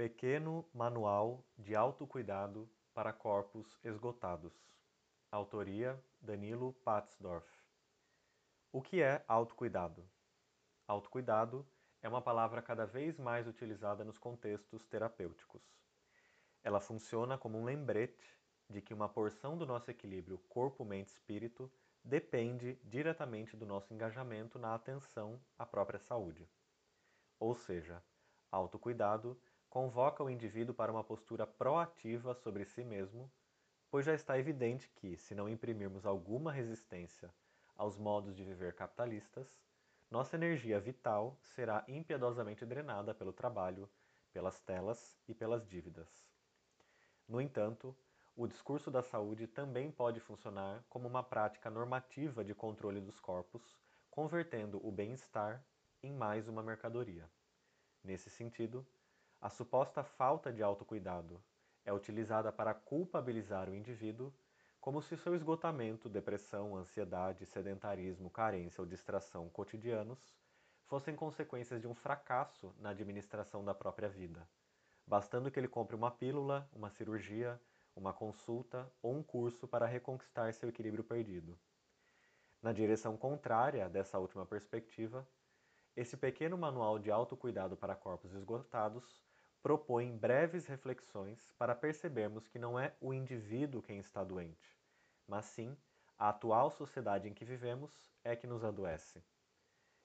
Pequeno Manual de Autocuidado para Corpos Esgotados. Autoria Danilo Patsdorf. O que é autocuidado? Autocuidado é uma palavra cada vez mais utilizada nos contextos terapêuticos. Ela funciona como um lembrete de que uma porção do nosso equilíbrio corpo-mente-espírito depende diretamente do nosso engajamento na atenção à própria saúde. Ou seja, autocuidado convoca o indivíduo para uma postura proativa sobre si mesmo, pois já está evidente que, se não imprimirmos alguma resistência aos modos de viver capitalistas, nossa energia vital será impiedosamente drenada pelo trabalho, pelas telas e pelas dívidas. No entanto, o discurso da saúde também pode funcionar como uma prática normativa de controle dos corpos, convertendo o bem-estar em mais uma mercadoria. Nesse sentido, a suposta falta de autocuidado é utilizada para culpabilizar o indivíduo, como se seu esgotamento, depressão, ansiedade, sedentarismo, carência ou distração cotidianos fossem consequências de um fracasso na administração da própria vida, bastando que ele compre uma pílula, uma cirurgia, uma consulta ou um curso para reconquistar seu equilíbrio perdido. Na direção contrária dessa última perspectiva, esse pequeno manual de autocuidado para corpos esgotados propõe breves reflexões para percebermos que não é o indivíduo quem está doente, mas sim a atual sociedade em que vivemos é que nos adoece.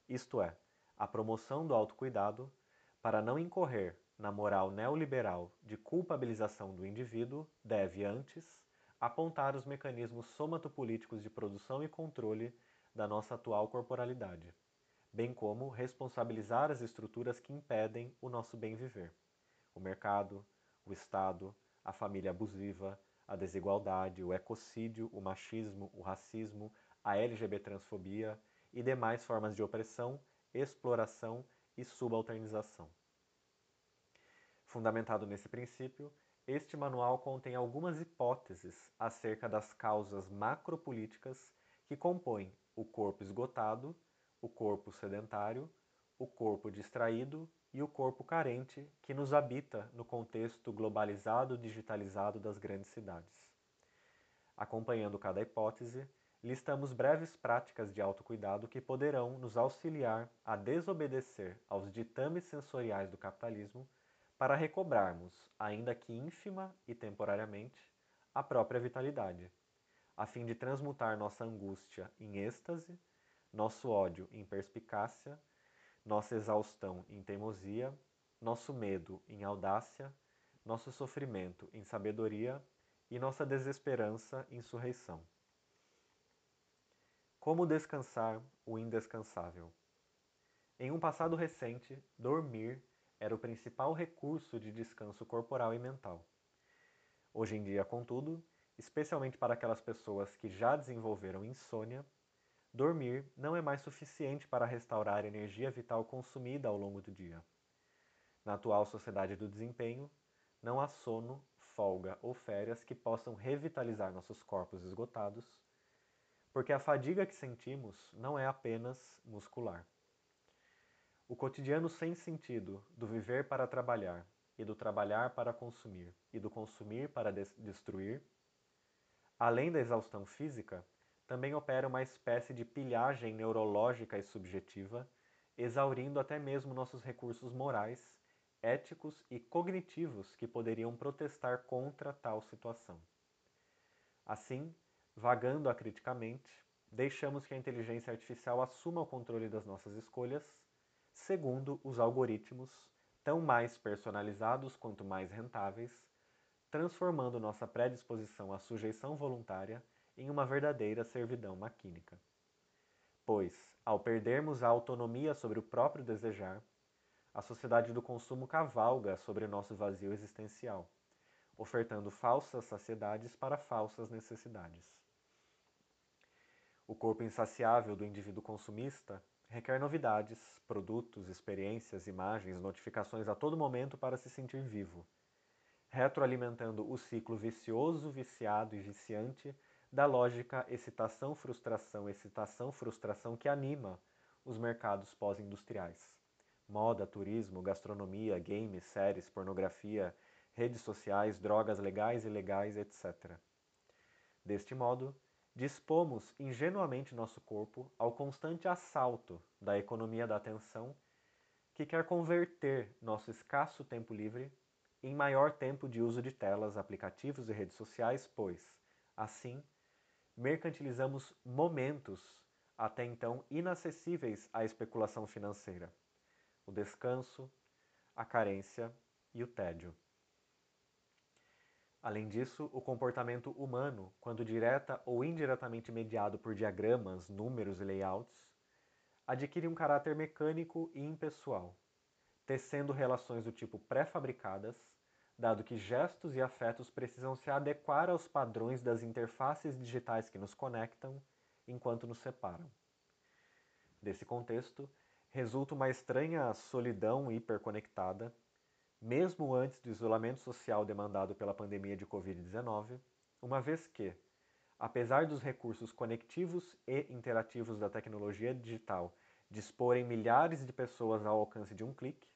Isto é, a promoção do autocuidado para não incorrer na moral neoliberal de culpabilização do indivíduo deve, antes, apontar os mecanismos somatopolíticos de produção e controle da nossa atual corporalidade, bem como responsabilizar as estruturas que impedem o nosso bem viver o mercado, o Estado, a família abusiva, a desigualdade, o ecocídio, o machismo, o racismo, a LGBT-transfobia e demais formas de opressão, exploração e subalternização. Fundamentado nesse princípio, este manual contém algumas hipóteses acerca das causas macropolíticas que compõem o corpo esgotado, o corpo sedentário, o corpo distraído e o corpo carente que nos habita no contexto globalizado digitalizado das grandes cidades. Acompanhando cada hipótese, listamos breves práticas de autocuidado que poderão nos auxiliar a desobedecer aos ditames sensoriais do capitalismo para recobrarmos, ainda que ínfima e temporariamente, a própria vitalidade, a fim de transmutar nossa angústia em êxtase, nosso ódio em perspicácia nossa exaustão em teimosia, nosso medo em audácia, nosso sofrimento em sabedoria e nossa desesperança em surreição. Como descansar o indescansável? Em um passado recente, dormir era o principal recurso de descanso corporal e mental. Hoje em dia, contudo, especialmente para aquelas pessoas que já desenvolveram insônia, Dormir não é mais suficiente para restaurar a energia vital consumida ao longo do dia. Na atual sociedade do desempenho, não há sono, folga ou férias que possam revitalizar nossos corpos esgotados, porque a fadiga que sentimos não é apenas muscular. O cotidiano sem sentido do viver para trabalhar e do trabalhar para consumir e do consumir para destruir, além da exaustão física, também opera uma espécie de pilhagem neurológica e subjetiva, exaurindo até mesmo nossos recursos morais, éticos e cognitivos que poderiam protestar contra tal situação. Assim, vagando acriticamente, deixamos que a inteligência artificial assuma o controle das nossas escolhas, segundo os algoritmos, tão mais personalizados quanto mais rentáveis, transformando nossa predisposição à sujeição voluntária em uma verdadeira servidão maquínica. Pois, ao perdermos a autonomia sobre o próprio desejar, a sociedade do consumo cavalga sobre nosso vazio existencial, ofertando falsas saciedades para falsas necessidades. O corpo insaciável do indivíduo consumista requer novidades, produtos, experiências, imagens, notificações a todo momento para se sentir vivo, retroalimentando o ciclo vicioso, viciado e viciante da lógica excitação-frustração, excitação-frustração que anima os mercados pós-industriais, moda, turismo, gastronomia, games, séries, pornografia, redes sociais, drogas legais e ilegais, etc. Deste modo, dispomos ingenuamente nosso corpo ao constante assalto da economia da atenção que quer converter nosso escasso tempo livre em maior tempo de uso de telas, aplicativos e redes sociais, pois, assim, mercantilizamos momentos até então inacessíveis à especulação financeira: o descanso, a carência e o tédio. Além disso, o comportamento humano, quando direta ou indiretamente mediado por diagramas, números e layouts, adquire um caráter mecânico e impessoal, tecendo relações do tipo pré-fabricadas, dado que gestos e afetos precisam se adequar aos padrões das interfaces digitais que nos conectam enquanto nos separam. Desse contexto, resulta uma estranha solidão hiperconectada, mesmo antes do isolamento social demandado pela pandemia de Covid-19, uma vez que, apesar dos recursos conectivos e interativos da tecnologia digital disporem milhares de pessoas ao alcance de um clique,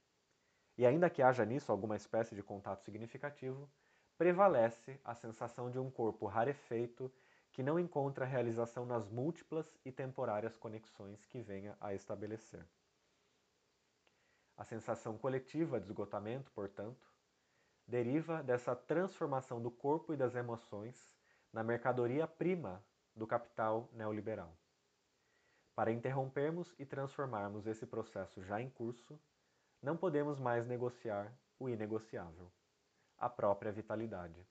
e ainda que haja nisso alguma espécie de contato significativo, prevalece a sensação de um corpo rarefeito que não encontra realização nas múltiplas e temporárias conexões que venha a estabelecer. A sensação coletiva de esgotamento, portanto, deriva dessa transformação do corpo e das emoções na mercadoria prima do capital neoliberal. Para interrompermos e transformarmos esse processo já em curso, não podemos mais negociar o inegociável, a própria vitalidade.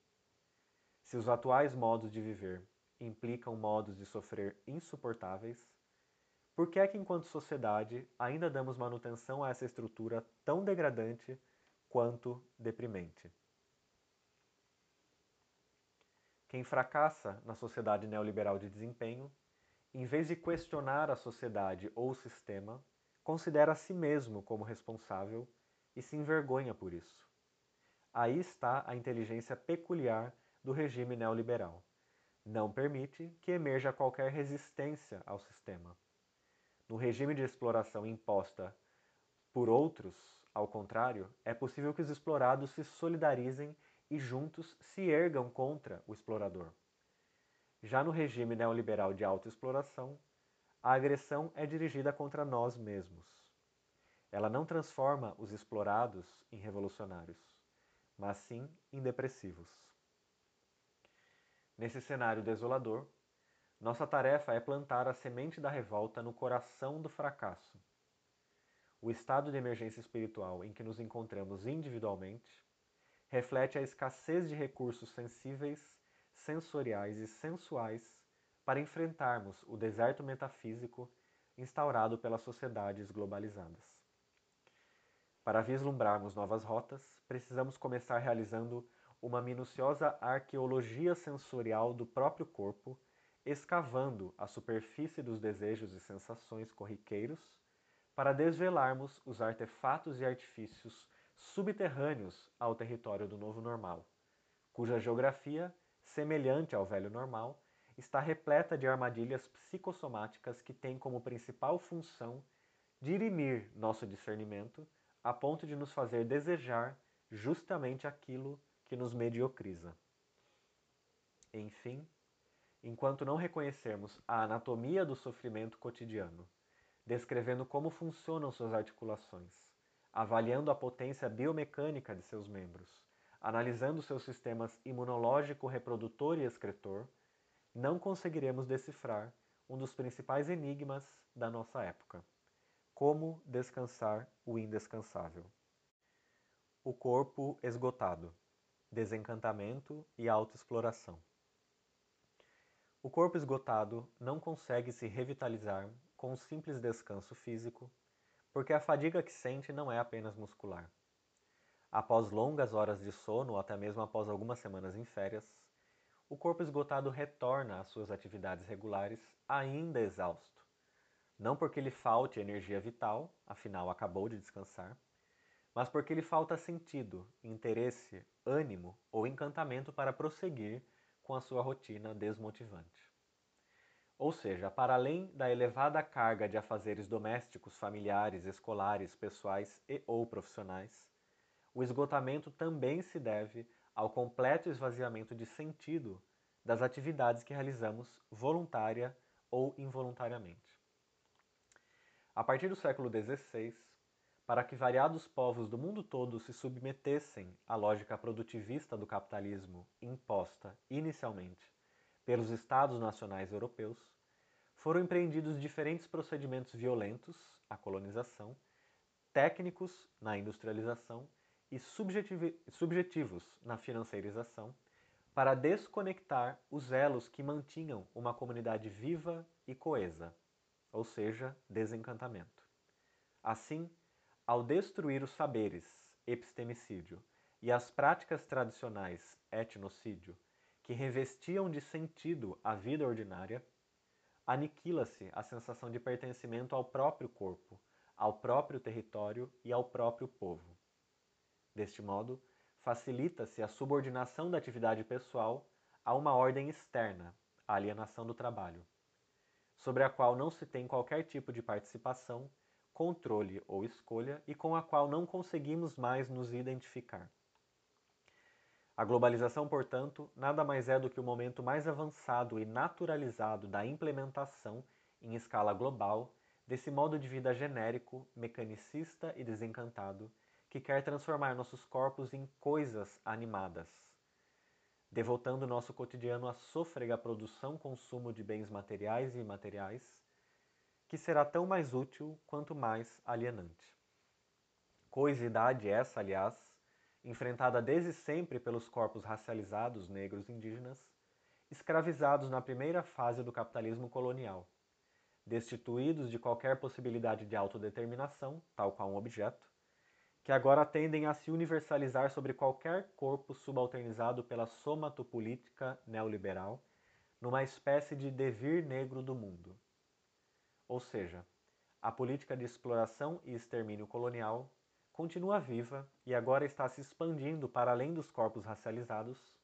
Se os atuais modos de viver implicam modos de sofrer insuportáveis, por que é que, enquanto sociedade, ainda damos manutenção a essa estrutura tão degradante quanto deprimente? Quem fracassa na sociedade neoliberal de desempenho, em vez de questionar a sociedade ou o sistema, considera a si mesmo como responsável e se envergonha por isso. Aí está a inteligência peculiar do regime neoliberal. Não permite que emerja qualquer resistência ao sistema. No regime de exploração imposta por outros, ao contrário, é possível que os explorados se solidarizem e juntos se ergam contra o explorador. Já no regime neoliberal de autoexploração, a agressão é dirigida contra nós mesmos. Ela não transforma os explorados em revolucionários, mas sim em depressivos. Nesse cenário desolador, nossa tarefa é plantar a semente da revolta no coração do fracasso. O estado de emergência espiritual em que nos encontramos individualmente reflete a escassez de recursos sensíveis, sensoriais e sensuais para enfrentarmos o deserto metafísico instaurado pelas sociedades globalizadas. Para vislumbrarmos novas rotas, precisamos começar realizando uma minuciosa arqueologia sensorial do próprio corpo, escavando a superfície dos desejos e sensações corriqueiros para desvelarmos os artefatos e artifícios subterrâneos ao território do novo normal, cuja geografia, semelhante ao velho normal, está repleta de armadilhas psicossomáticas que têm como principal função dirimir nosso discernimento a ponto de nos fazer desejar justamente aquilo que nos mediocriza. Enfim, enquanto não reconhecermos a anatomia do sofrimento cotidiano, descrevendo como funcionam suas articulações, avaliando a potência biomecânica de seus membros, analisando seus sistemas imunológico, reprodutor e excretor, não conseguiremos decifrar um dos principais enigmas da nossa época: como descansar o indescansável. O corpo esgotado, desencantamento e autoexploração. O corpo esgotado não consegue se revitalizar com um simples descanso físico, porque a fadiga que sente não é apenas muscular. Após longas horas de sono, ou até mesmo após algumas semanas em férias, o corpo esgotado retorna às suas atividades regulares ainda exausto. Não porque lhe falte energia vital, afinal acabou de descansar, mas porque lhe falta sentido, interesse, ânimo ou encantamento para prosseguir com a sua rotina desmotivante. Ou seja, para além da elevada carga de afazeres domésticos, familiares, escolares, pessoais e ou profissionais, o esgotamento também se deve ao completo esvaziamento de sentido das atividades que realizamos voluntária ou involuntariamente. A partir do século XVI, para que variados povos do mundo todo se submetessem à lógica produtivista do capitalismo imposta inicialmente pelos Estados nacionais europeus, foram empreendidos diferentes procedimentos violentos, a colonização, técnicos na industrialização e subjetivos na financeirização, para desconectar os elos que mantinham uma comunidade viva e coesa, ou seja, desencantamento. Assim, ao destruir os saberes, epistemicídio, e as práticas tradicionais, etnocídio, que revestiam de sentido a vida ordinária, aniquila-se a sensação de pertencimento ao próprio corpo, ao próprio território e ao próprio povo. Deste modo, facilita-se a subordinação da atividade pessoal a uma ordem externa, a alienação do trabalho, sobre a qual não se tem qualquer tipo de participação, controle ou escolha e com a qual não conseguimos mais nos identificar. A globalização, portanto, nada mais é do que o momento mais avançado e naturalizado da implementação, em escala global, desse modo de vida genérico, mecanicista e desencantado, que quer transformar nossos corpos em coisas animadas, devotando nosso cotidiano à sôfrega produção consumo de bens materiais e imateriais, que será tão mais útil quanto mais alienante. Coisidade essa, aliás, enfrentada desde sempre pelos corpos racializados negros indígenas, escravizados na primeira fase do capitalismo colonial, destituídos de qualquer possibilidade de autodeterminação, tal qual um objeto, que agora tendem a se universalizar sobre qualquer corpo subalternizado pela somatopolítica neoliberal, numa espécie de devir negro do mundo. Ou seja, a política de exploração e extermínio colonial continua viva e agora está se expandindo para além dos corpos racializados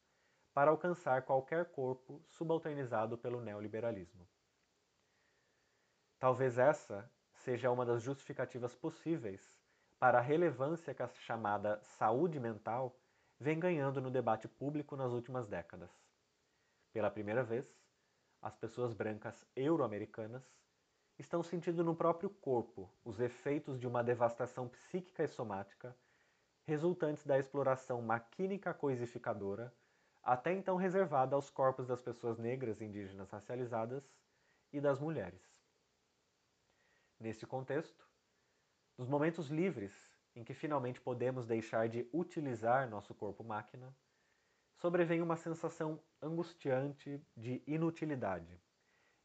para alcançar qualquer corpo subalternizado pelo neoliberalismo. Talvez essa seja uma das justificativas possíveis para a relevância que a chamada saúde mental vem ganhando no debate público nas últimas décadas. Pela primeira vez, as pessoas brancas euro-americanas estão sentindo no próprio corpo os efeitos de uma devastação psíquica e somática resultantes da exploração maquínica coisificadora, até então reservada aos corpos das pessoas negras indígenas racializadas e das mulheres. Neste contexto, nos momentos livres em que finalmente podemos deixar de utilizar nosso corpo-máquina, sobrevém uma sensação angustiante de inutilidade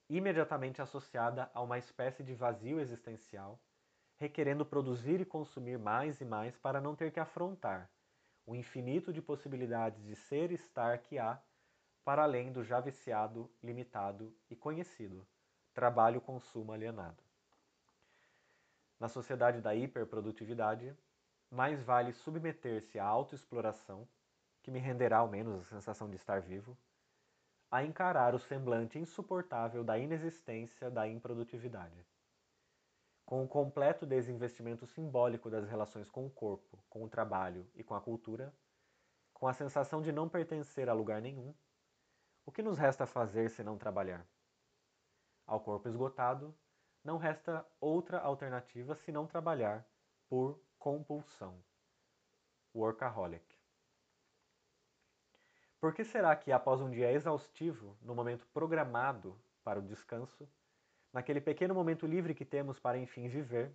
imediatamente associada a uma espécie de vazio existencial, requerendo produzir e consumir mais e mais para não ter que afrontar o infinito de possibilidades de ser e estar que há para além do já viciado, limitado e conhecido trabalho-consumo alienado. Na sociedade da hiperprodutividade, mais vale submeter-se à autoexploração, que me renderá ao menos a sensação de estar vivo, a encarar o semblante insuportável da inexistência da improdutividade. Com o completo desinvestimento simbólico das relações com o corpo, com o trabalho e com a cultura, com a sensação de não pertencer a lugar nenhum, o que nos resta fazer se não trabalhar? Ao corpo esgotado, não resta outra alternativa senão trabalhar por compulsão. Workaholic. Por que será que, após um dia exaustivo, no momento programado para o descanso, naquele pequeno momento livre que temos para enfim viver,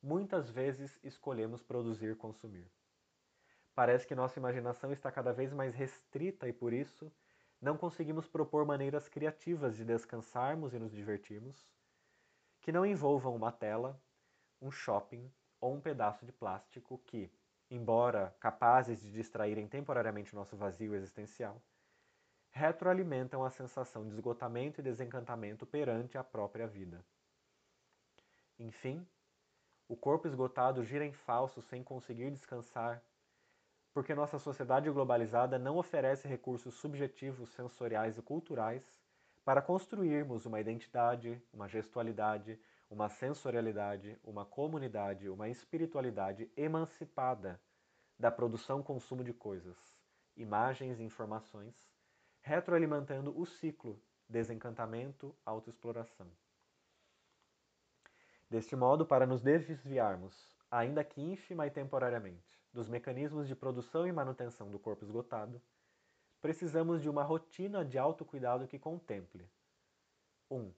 muitas vezes escolhemos produzir consumir? Parece que nossa imaginação está cada vez mais restrita e por isso não conseguimos propor maneiras criativas de descansarmos e nos divertirmos que não envolvam uma tela, um shopping ou um pedaço de plástico que, embora capazes de distraírem temporariamente nosso vazio existencial, retroalimentam a sensação de esgotamento e desencantamento perante a própria vida. Enfim, o corpo esgotado gira em falso sem conseguir descansar, porque nossa sociedade globalizada não oferece recursos subjetivos, sensoriais e culturais para construirmos uma identidade, uma gestualidade, uma sensorialidade, uma comunidade, uma espiritualidade emancipada da produção-consumo de coisas, imagens e informações, retroalimentando o ciclo desencantamento-autoexploração. Deste modo, para nos desviarmos, ainda que ínfima e temporariamente, dos mecanismos de produção e manutenção do corpo esgotado, precisamos de uma rotina de autocuidado que contemple 1. Um,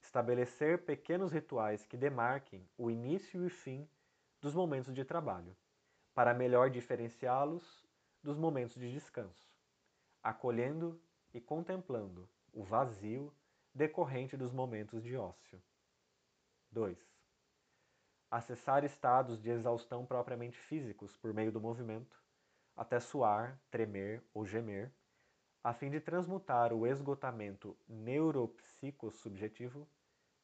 estabelecer pequenos rituais que demarquem o início e fim dos momentos de trabalho, para melhor diferenciá-los dos momentos de descanso, acolhendo e contemplando o vazio decorrente dos momentos de ócio. 2. Acessar estados de exaustão propriamente físicos por meio do movimento, até suar, tremer ou gemer, a fim de transmutar o esgotamento neuropsicossubjetivo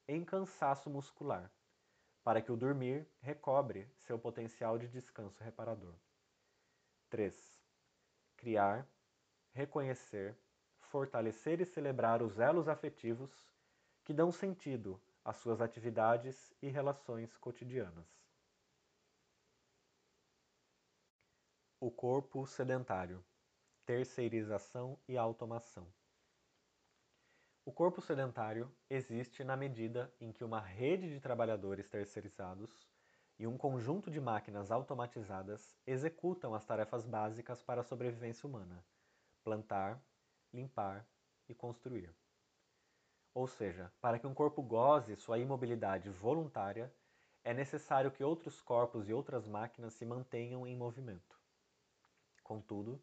em cansaço muscular, para que o dormir recobre seu potencial de descanso reparador. 3. Criar, reconhecer, fortalecer e celebrar os elos afetivos que dão sentido às suas atividades e relações cotidianas. O corpo sedentário, terceirização e automação. O corpo sedentário existe na medida em que uma rede de trabalhadores terceirizados e um conjunto de máquinas automatizadas executam as tarefas básicas para a sobrevivência humana: plantar, limpar e construir. Ou seja, para que um corpo goze sua imobilidade voluntária, é necessário que outros corpos e outras máquinas se mantenham em movimento. Contudo,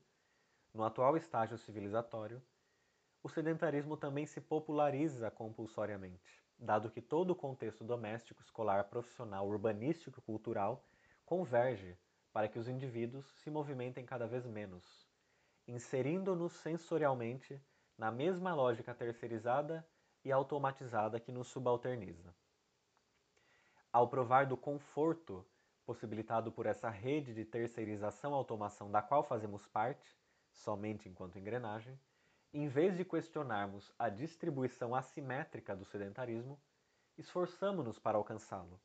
no atual estágio civilizatório, o sedentarismo também se populariza compulsoriamente, dado que todo o contexto doméstico, escolar, profissional, urbanístico e cultural converge para que os indivíduos se movimentem cada vez menos, inserindo-nos sensorialmente na mesma lógica terceirizada e automatizada que nos subalterniza. Ao provar do conforto possibilitado por essa rede de terceirização-automação da qual fazemos parte, somente enquanto engrenagem, em vez de questionarmos a distribuição assimétrica do sedentarismo, esforçamo-nos para alcançá-lo,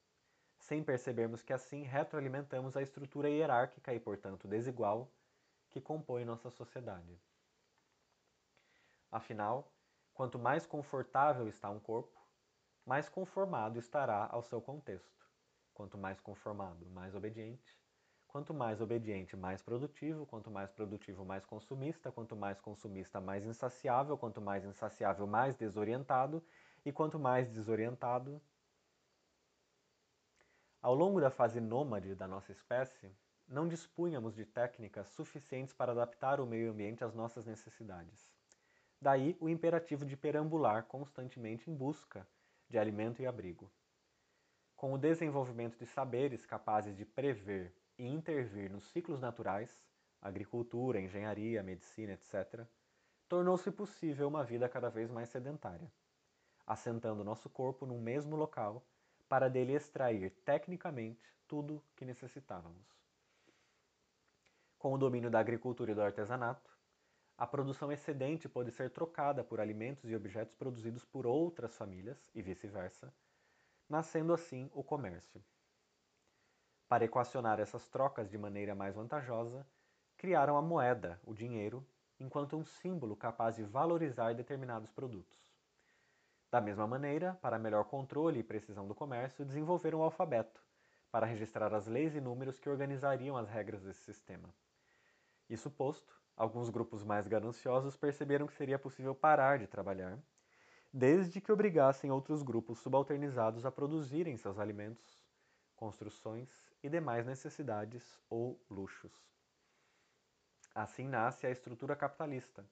sem percebermos que assim retroalimentamos a estrutura hierárquica e, portanto, desigual que compõe nossa sociedade. Afinal, quanto mais confortável está um corpo, mais conformado estará ao seu contexto. Quanto mais conformado, mais obediente. Quanto mais obediente, mais produtivo. Quanto mais produtivo, mais consumista. Quanto mais consumista, mais insaciável. Quanto mais insaciável, mais desorientado. E quanto mais desorientado. Ao longo da fase nômade da nossa espécie, não dispunhamos de técnicas suficientes para adaptar o meio ambiente às nossas necessidades. Daí o imperativo de perambular constantemente em busca de alimento e abrigo com o desenvolvimento de saberes capazes de prever e intervir nos ciclos naturais, agricultura, engenharia, medicina, etc., tornou-se possível uma vida cada vez mais sedentária, assentando nosso corpo num mesmo local para dele extrair tecnicamente tudo que necessitávamos. Com o domínio da agricultura e do artesanato, a produção excedente pode ser trocada por alimentos e objetos produzidos por outras famílias e vice-versa, nascendo assim o comércio. Para equacionar essas trocas de maneira mais vantajosa, criaram a moeda, o dinheiro, enquanto um símbolo capaz de valorizar determinados produtos. Da mesma maneira, para melhor controle e precisão do comércio, desenvolveram o alfabeto, para registrar as leis e números que organizariam as regras desse sistema. Isso posto, alguns grupos mais gananciosos perceberam que seria possível parar de trabalhar desde que obrigassem outros grupos subalternizados a produzirem seus alimentos, construções e demais necessidades ou luxos. Assim nasce a estrutura capitalista,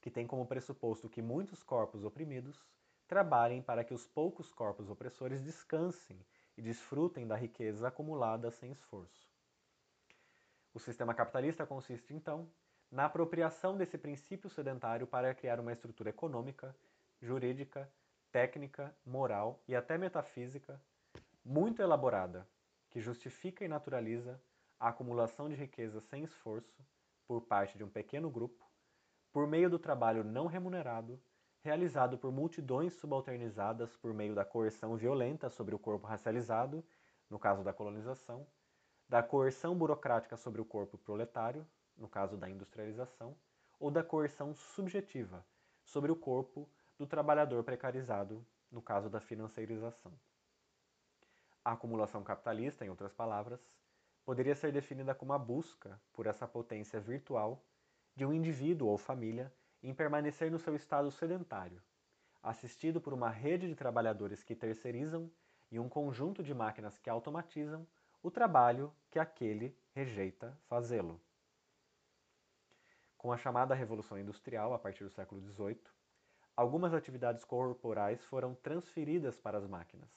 que tem como pressuposto que muitos corpos oprimidos trabalhem para que os poucos corpos opressores descansem e desfrutem da riqueza acumulada sem esforço. O sistema capitalista consiste, então, na apropriação desse princípio sedentário para criar uma estrutura econômica jurídica, técnica, moral e até metafísica muito elaborada, que justifica e naturaliza a acumulação de riqueza sem esforço por parte de um pequeno grupo, por meio do trabalho não remunerado, realizado por multidões subalternizadas por meio da coerção violenta sobre o corpo racializado, no caso da colonização, da coerção burocrática sobre o corpo proletário, no caso da industrialização, ou da coerção subjetiva sobre o corpo do trabalhador precarizado, no caso da financeirização. A acumulação capitalista, em outras palavras, poderia ser definida como a busca por essa potência virtual de um indivíduo ou família em permanecer no seu estado sedentário, assistido por uma rede de trabalhadores que terceirizam e um conjunto de máquinas que automatizam o trabalho que aquele rejeita fazê-lo. Com a chamada Revolução Industrial, a partir do século XVIII, algumas atividades corporais foram transferidas para as máquinas,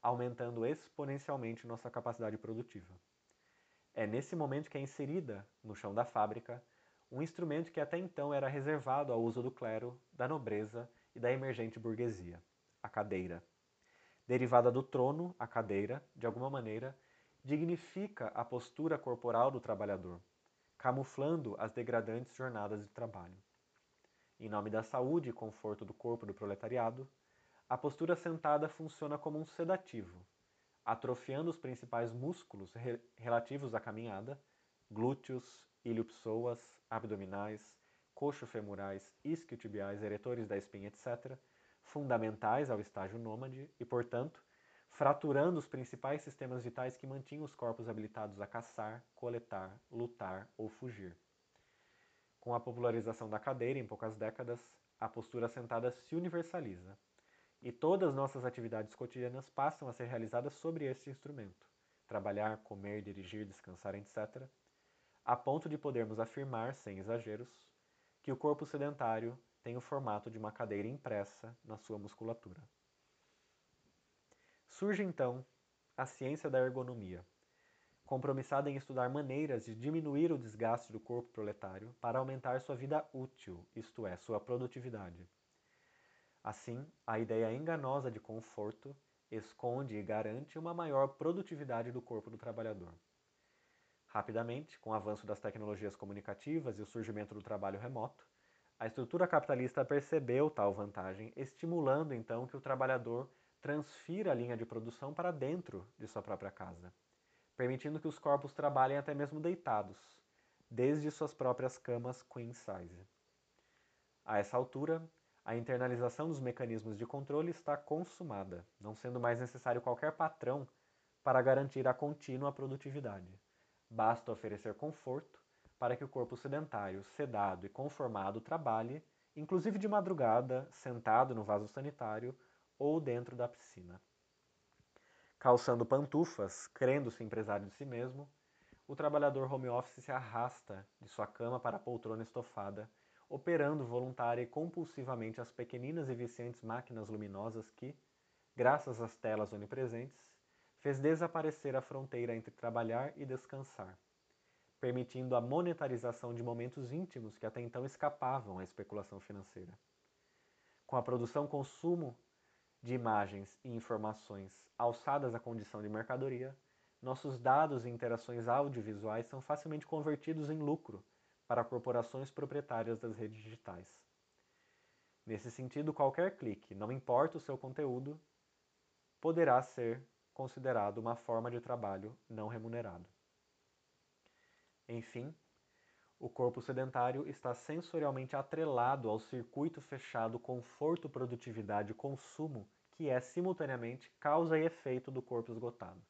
aumentando exponencialmente nossa capacidade produtiva. É nesse momento que é inserida, no chão da fábrica, um instrumento que até então era reservado ao uso do clero, da nobreza e da emergente burguesia, a cadeira. Derivada do trono, a cadeira, de alguma maneira, dignifica a postura corporal do trabalhador, camuflando as degradantes jornadas de trabalho. Em nome da saúde e conforto do corpo do proletariado, a postura sentada funciona como um sedativo, atrofiando os principais músculos re relativos à caminhada, glúteos, iliopsoas, abdominais, coxo-femorais, isquiotibiais, eretores da espinha, etc., fundamentais ao estágio nômade e, portanto, fraturando os principais sistemas vitais que mantinham os corpos habilitados a caçar, coletar, lutar ou fugir. Com a popularização da cadeira em poucas décadas, a postura sentada se universaliza e todas nossas atividades cotidianas passam a ser realizadas sobre este instrumento. Trabalhar, comer, dirigir, descansar, etc., a ponto de podermos afirmar, sem exageros, que o corpo sedentário tem o formato de uma cadeira impressa na sua musculatura. Surge então a ciência da ergonomia, compromissada em estudar maneiras de diminuir o desgaste do corpo proletário para aumentar sua vida útil, isto é, sua produtividade. Assim, a ideia enganosa de conforto esconde e garante uma maior produtividade do corpo do trabalhador. Rapidamente, com o avanço das tecnologias comunicativas e o surgimento do trabalho remoto, a estrutura capitalista percebeu tal vantagem, estimulando então que o trabalhador transfira a linha de produção para dentro de sua própria casa, permitindo que os corpos trabalhem até mesmo deitados, desde suas próprias camas queen size. A essa altura, a internalização dos mecanismos de controle está consumada, não sendo mais necessário qualquer patrão para garantir a contínua produtividade. Basta oferecer conforto para que o corpo sedentário, sedado e conformado trabalhe, inclusive de madrugada, sentado no vaso sanitário ou dentro da piscina. Calçando pantufas, crendo-se empresário de si mesmo, o trabalhador home office se arrasta de sua cama para a poltrona estofada, operando voluntária e compulsivamente as pequeninas e viciantes máquinas luminosas que, graças às telas onipresentes, fez desaparecer a fronteira entre trabalhar e descansar, permitindo a monetarização de momentos íntimos que até então escapavam à especulação financeira. Com a produção-consumo de imagens e informações alçadas à condição de mercadoria, nossos dados e interações audiovisuais são facilmente convertidos em lucro para corporações proprietárias das redes digitais. Nesse sentido, qualquer clique, não importa o seu conteúdo, poderá ser considerado uma forma de trabalho não remunerado. Enfim, o corpo sedentário está sensorialmente atrelado ao circuito fechado conforto, produtividade e consumo, que é simultaneamente causa e efeito do corpo esgotado.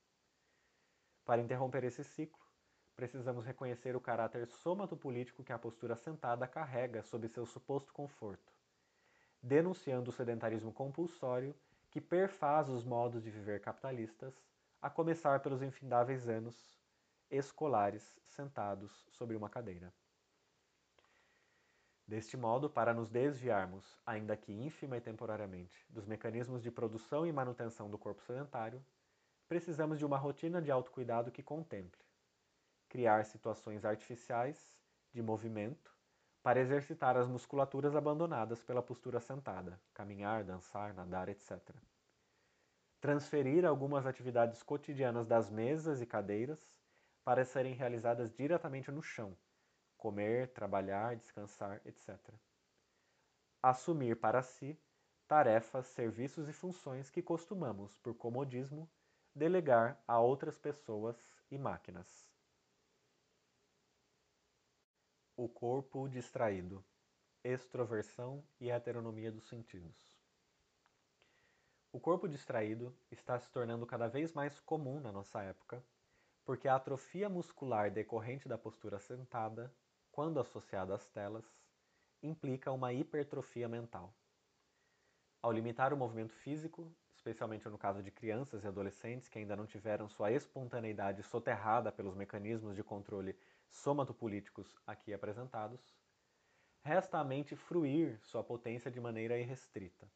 Para interromper esse ciclo, precisamos reconhecer o caráter somatopolítico que a postura sentada carrega sob seu suposto conforto, denunciando o sedentarismo compulsório que perfaz os modos de viver capitalistas, a começar pelos infindáveis anos escolares sentados sobre uma cadeira. Deste modo, para nos desviarmos, ainda que ínfima e temporariamente, dos mecanismos de produção e manutenção do corpo sedentário, precisamos de uma rotina de autocuidado que contemple criar situações artificiais de movimento para exercitar as musculaturas abandonadas pela postura sentada, caminhar, dançar, nadar, etc. Transferir algumas atividades cotidianas das mesas e cadeiras para serem realizadas diretamente no chão, comer, trabalhar, descansar, etc. assumir para si tarefas, serviços e funções que costumamos, por comodismo, delegar a outras pessoas e máquinas. O corpo distraído, extroversão e heteronomia dos sentidos. O corpo distraído está se tornando cada vez mais comum na nossa época, porque a atrofia muscular decorrente da postura sentada, quando associada às telas, implica uma hipertrofia mental. Ao limitar o movimento físico, especialmente no caso de crianças e adolescentes que ainda não tiveram sua espontaneidade soterrada pelos mecanismos de controle somatopolíticos aqui apresentados, resta à mente fruir sua potência de maneira irrestrita.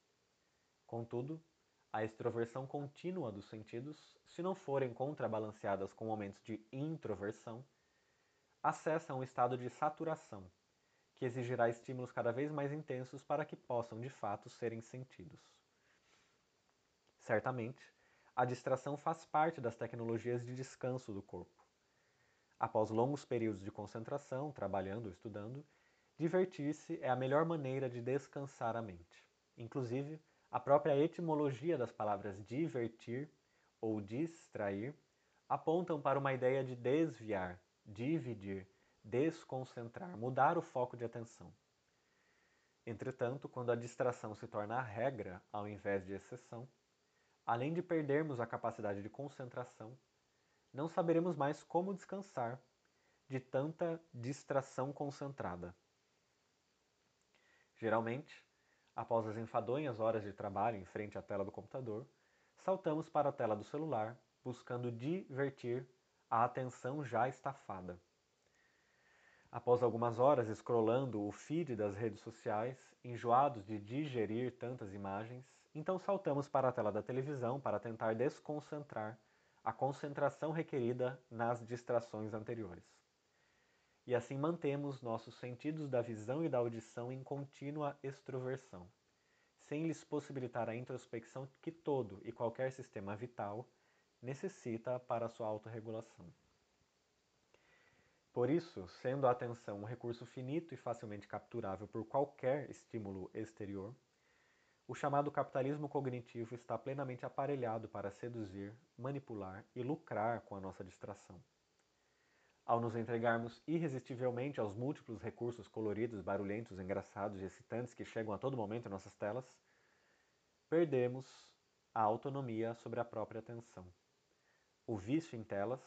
Contudo, a extroversão contínua dos sentidos, se não forem contrabalanceadas com momentos de introversão, acessam um estado de saturação, que exigirá estímulos cada vez mais intensos para que possam de fato serem sentidos. Certamente, a distração faz parte das tecnologias de descanso do corpo. Após longos períodos de concentração, trabalhando ou estudando, divertir-se é a melhor maneira de descansar a mente. Inclusive, a própria etimologia das palavras divertir ou distrair apontam para uma ideia de desviar, dividir, desconcentrar, mudar o foco de atenção. Entretanto, quando a distração se torna a regra ao invés de exceção, além de perdermos a capacidade de concentração, não saberemos mais como descansar de tanta distração concentrada. Geralmente, Após as enfadonhas horas de trabalho em frente à tela do computador, saltamos para a tela do celular, buscando divertir a atenção já estafada. Após algumas horas scrollando o feed das redes sociais, enjoados de digerir tantas imagens, então saltamos para a tela da televisão para tentar desconcentrar a concentração requerida nas distrações anteriores. E assim mantemos nossos sentidos da visão e da audição em contínua extroversão, sem lhes possibilitar a introspecção que todo e qualquer sistema vital necessita para sua autorregulação. Por isso, sendo a atenção um recurso finito e facilmente capturável por qualquer estímulo exterior, o chamado capitalismo cognitivo está plenamente aparelhado para seduzir, manipular e lucrar com a nossa distração. Ao nos entregarmos irresistivelmente aos múltiplos recursos coloridos, barulhentos, engraçados e excitantes que chegam a todo momento em nossas telas, perdemos a autonomia sobre a própria atenção. O vício em telas,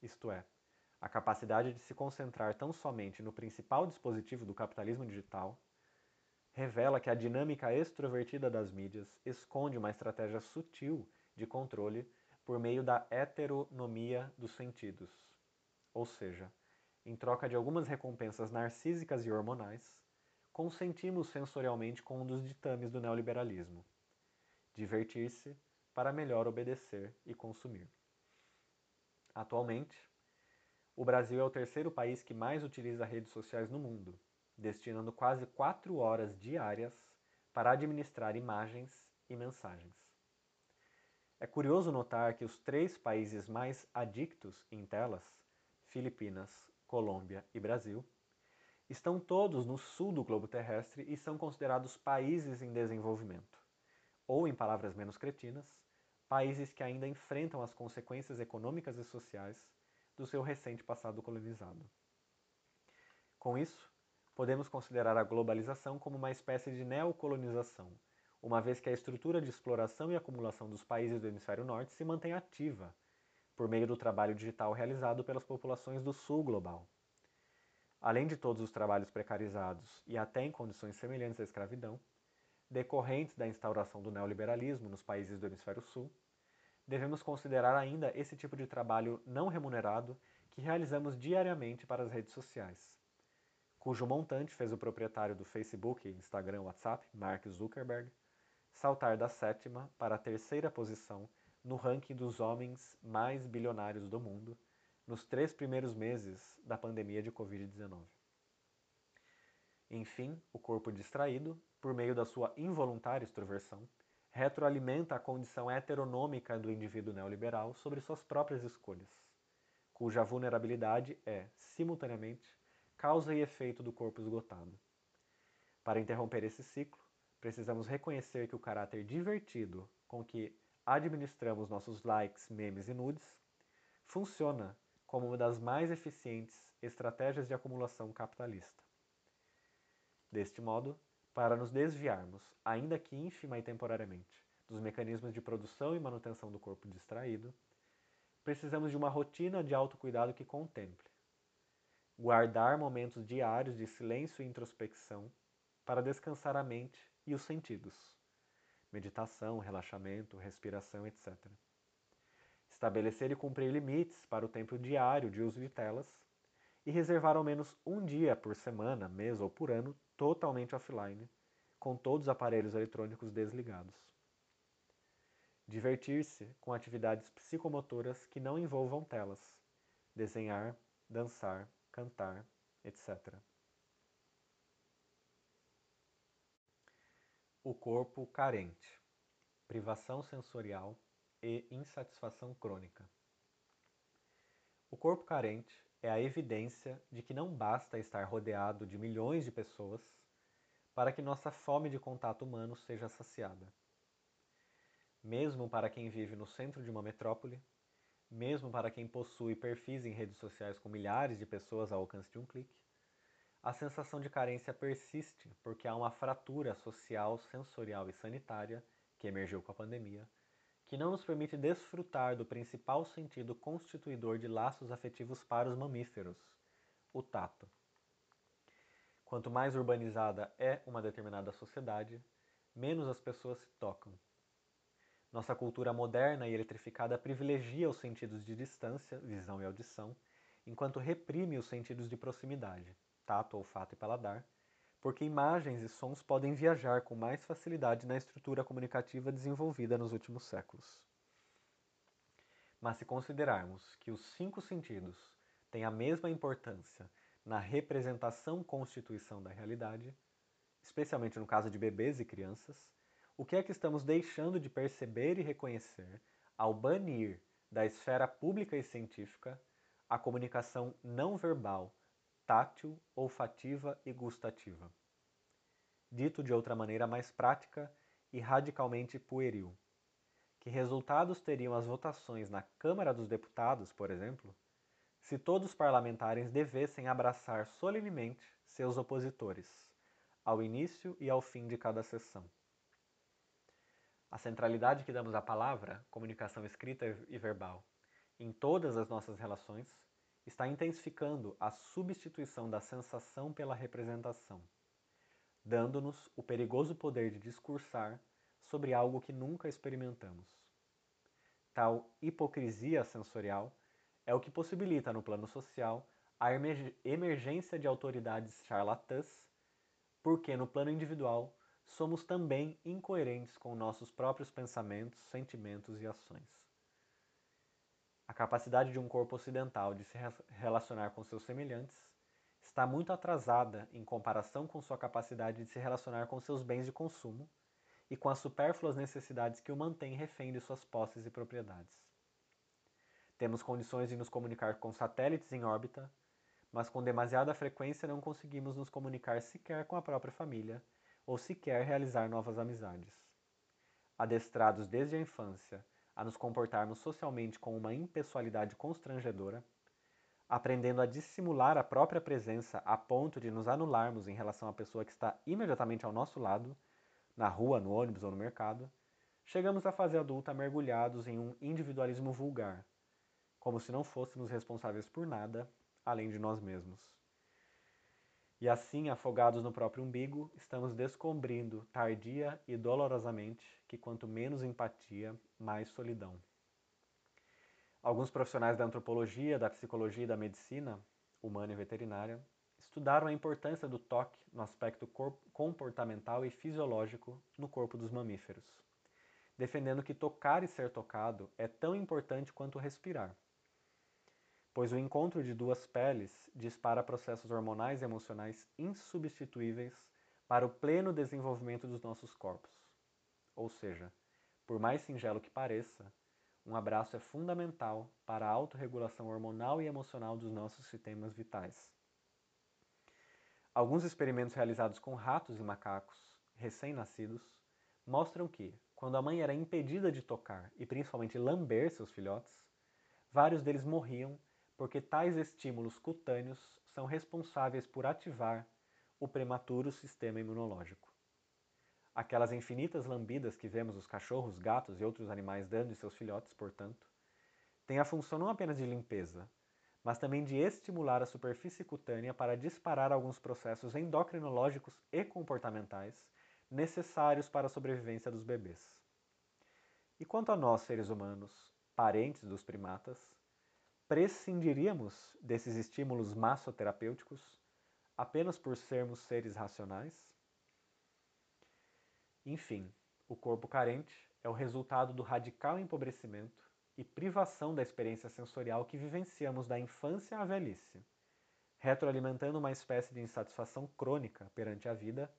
isto é, a capacidade de se concentrar tão somente no principal dispositivo do capitalismo digital, revela que a dinâmica extrovertida das mídias esconde uma estratégia sutil de controle por meio da heteronomia dos sentidos ou seja, em troca de algumas recompensas narcísicas e hormonais, consentimos sensorialmente com um dos ditames do neoliberalismo: divertir-se para melhor obedecer e consumir. Atualmente, o Brasil é o terceiro país que mais utiliza redes sociais no mundo, destinando quase quatro horas diárias para administrar imagens e mensagens. É curioso notar que os três países mais adictos em telas Filipinas, Colômbia e Brasil, estão todos no sul do globo terrestre e são considerados países em desenvolvimento. Ou, em palavras menos cretinas, países que ainda enfrentam as consequências econômicas e sociais do seu recente passado colonizado. Com isso, podemos considerar a globalização como uma espécie de neocolonização, uma vez que a estrutura de exploração e acumulação dos países do hemisfério norte se mantém ativa por meio do trabalho digital realizado pelas populações do sul global. Além de todos os trabalhos precarizados e até em condições semelhantes à escravidão, decorrentes da instauração do neoliberalismo nos países do hemisfério sul, devemos considerar ainda esse tipo de trabalho não remunerado que realizamos diariamente para as redes sociais, cujo montante fez o proprietário do Facebook, Instagram, WhatsApp, Mark Zuckerberg, saltar da sétima para a terceira posição no ranking dos homens mais bilionários do mundo nos três primeiros meses da pandemia de Covid-19. Enfim, o corpo distraído, por meio da sua involuntária extroversão, retroalimenta a condição heteronômica do indivíduo neoliberal sobre suas próprias escolhas, cuja vulnerabilidade é, simultaneamente, causa e efeito do corpo esgotado. Para interromper esse ciclo, precisamos reconhecer que o caráter divertido com que administramos nossos likes, memes e nudes funciona como uma das mais eficientes estratégias de acumulação capitalista. Deste modo, para nos desviarmos, ainda que ínfima e temporariamente, dos mecanismos de produção e manutenção do corpo distraído, precisamos de uma rotina de autocuidado que contemple. Guardar momentos diários de silêncio e introspecção para descansar a mente e os sentidos. Meditação, relaxamento, respiração, etc. Estabelecer e cumprir limites para o tempo diário de uso de telas e reservar ao menos um dia por semana, mês ou por ano totalmente offline, com todos os aparelhos eletrônicos desligados. Divertir-se com atividades psicomotoras que não envolvam telas, desenhar, dançar, cantar, etc. O corpo carente, privação sensorial e insatisfação crônica. O corpo carente é a evidência de que não basta estar rodeado de milhões de pessoas para que nossa fome de contato humano seja saciada. Mesmo para quem vive no centro de uma metrópole, mesmo para quem possui perfis em redes sociais com milhares de pessoas ao alcance de um clique, a sensação de carência persiste porque há uma fratura social, sensorial e sanitária que emergiu com a pandemia, que não nos permite desfrutar do principal sentido constituidor de laços afetivos para os mamíferos, o tato. Quanto mais urbanizada é uma determinada sociedade, menos as pessoas se tocam. Nossa cultura moderna e eletrificada privilegia os sentidos de distância, visão e audição, enquanto reprime os sentidos de proximidade, tato, olfato e paladar, porque imagens e sons podem viajar com mais facilidade na estrutura comunicativa desenvolvida nos últimos séculos. Mas se considerarmos que os cinco sentidos têm a mesma importância na representação constituição da realidade, especialmente no caso de bebês e crianças, o que é que estamos deixando de perceber e reconhecer ao banir da esfera pública e científica a comunicação não verbal, tátil, olfativa e gustativa? Dito de outra maneira mais prática e radicalmente pueril. Que resultados teriam as votações na Câmara dos Deputados, por exemplo, se todos os parlamentares devessem abraçar solenemente seus opositores, ao início e ao fim de cada sessão. A centralidade que damos à palavra, comunicação escrita e verbal, em todas as nossas relações, está intensificando a substituição da sensação pela representação, dando-nos o perigoso poder de discursar sobre algo que nunca experimentamos. Tal hipocrisia sensorial é o que possibilita no plano social a emergência de autoridades charlatãs, porque no plano individual somos também incoerentes com nossos próprios pensamentos, sentimentos e ações. A capacidade de um corpo ocidental de se relacionar com seus semelhantes está muito atrasada em comparação com sua capacidade de se relacionar com seus bens de consumo e com as supérfluas necessidades que o mantêm refém de suas posses e propriedades. Temos condições de nos comunicar com satélites em órbita, mas com demasiada frequência não conseguimos nos comunicar sequer com a própria família ou sequer realizar novas amizades. Adestrados desde a infância a nos comportarmos socialmente com uma impessoalidade constrangedora, aprendendo a dissimular a própria presença a ponto de nos anularmos em relação à pessoa que está imediatamente ao nosso lado, na rua, no ônibus ou no mercado, chegamos à fase adulta mergulhados em um individualismo vulgar, como se não fôssemos responsáveis por nada além de nós mesmos. E assim, afogados no próprio umbigo, estamos descobrindo, tardia e dolorosamente, que quanto menos empatia, mais solidão. Alguns profissionais da antropologia, da psicologia e da medicina, humana e veterinária, estudaram a importância do toque no aspecto comportamental e fisiológico no corpo dos mamíferos, defendendo que tocar e ser tocado é tão importante quanto respirar pois o encontro de duas peles dispara processos hormonais e emocionais insubstituíveis para o pleno desenvolvimento dos nossos corpos. Ou seja, por mais singelo que pareça, um abraço é fundamental para a autorregulação hormonal e emocional dos nossos sistemas vitais. Alguns experimentos realizados com ratos e macacos recém-nascidos mostram que, quando a mãe era impedida de tocar e principalmente lamber seus filhotes, vários deles morriam porque tais estímulos cutâneos são responsáveis por ativar o prematuro sistema imunológico. Aquelas infinitas lambidas que vemos os cachorros, gatos e outros animais dando em seus filhotes, portanto, têm a função não apenas de limpeza, mas também de estimular a superfície cutânea para disparar alguns processos endocrinológicos e comportamentais necessários para a sobrevivência dos bebês. E quanto a nós, seres humanos, parentes dos primatas, prescindiríamos desses estímulos massoterapêuticos apenas por sermos seres racionais? Enfim, o corpo carente é o resultado do radical empobrecimento e privação da experiência sensorial que vivenciamos da infância à velhice, retroalimentando uma espécie de insatisfação crônica perante a vida,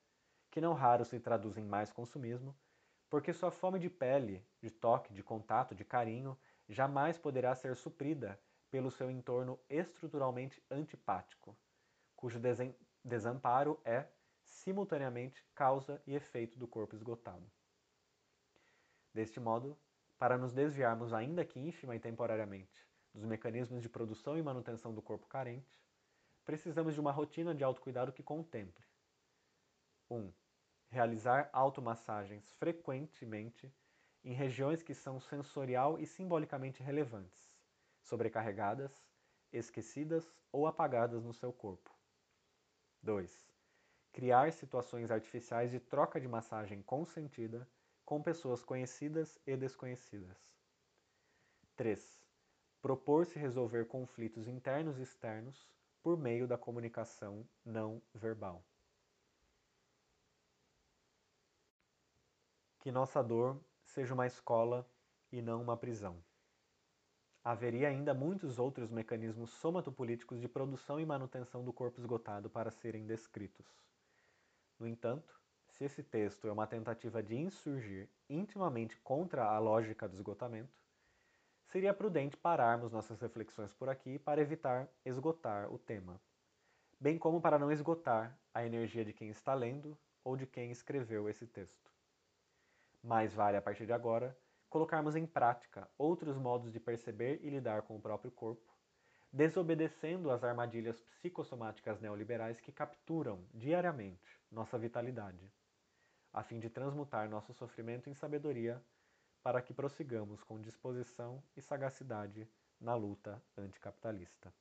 que não raro se traduz em mais consumismo, porque sua fome de pele, de toque, de contato, de carinho, jamais poderá ser suprida pelo seu entorno estruturalmente antipático, cujo desamparo é, simultaneamente causa e efeito do corpo esgotado. Deste modo, para nos desviarmos ainda que ínfima e temporariamente dos mecanismos de produção e manutenção do corpo carente, precisamos de uma rotina de autocuidado que contemple 1. Um, realizar automassagens frequentemente em regiões que são sensorial e simbolicamente relevantes, sobrecarregadas, esquecidas ou apagadas no seu corpo. 2 criar situações artificiais de troca de massagem consentida com pessoas conhecidas e desconhecidas. 3. Propor-se resolver conflitos internos e externos por meio da comunicação não verbal. Que nossa dor seja uma escola e não uma prisão. Haveria ainda muitos outros mecanismos somatopolíticos de produção e manutenção do corpo esgotado para serem descritos. No entanto, se esse texto é uma tentativa de insurgir intimamente contra a lógica do esgotamento, seria prudente pararmos nossas reflexões por aqui para evitar esgotar o tema, bem como para não esgotar a energia de quem está lendo ou de quem escreveu esse texto. Mais vale, a partir de agora, colocarmos em prática outros modos de perceber e lidar com o próprio corpo, desobedecendo às armadilhas psicossomáticas neoliberais que capturam diariamente nossa vitalidade, a fim de transmutar nosso sofrimento em sabedoria para que prossigamos com disposição e sagacidade na luta anticapitalista.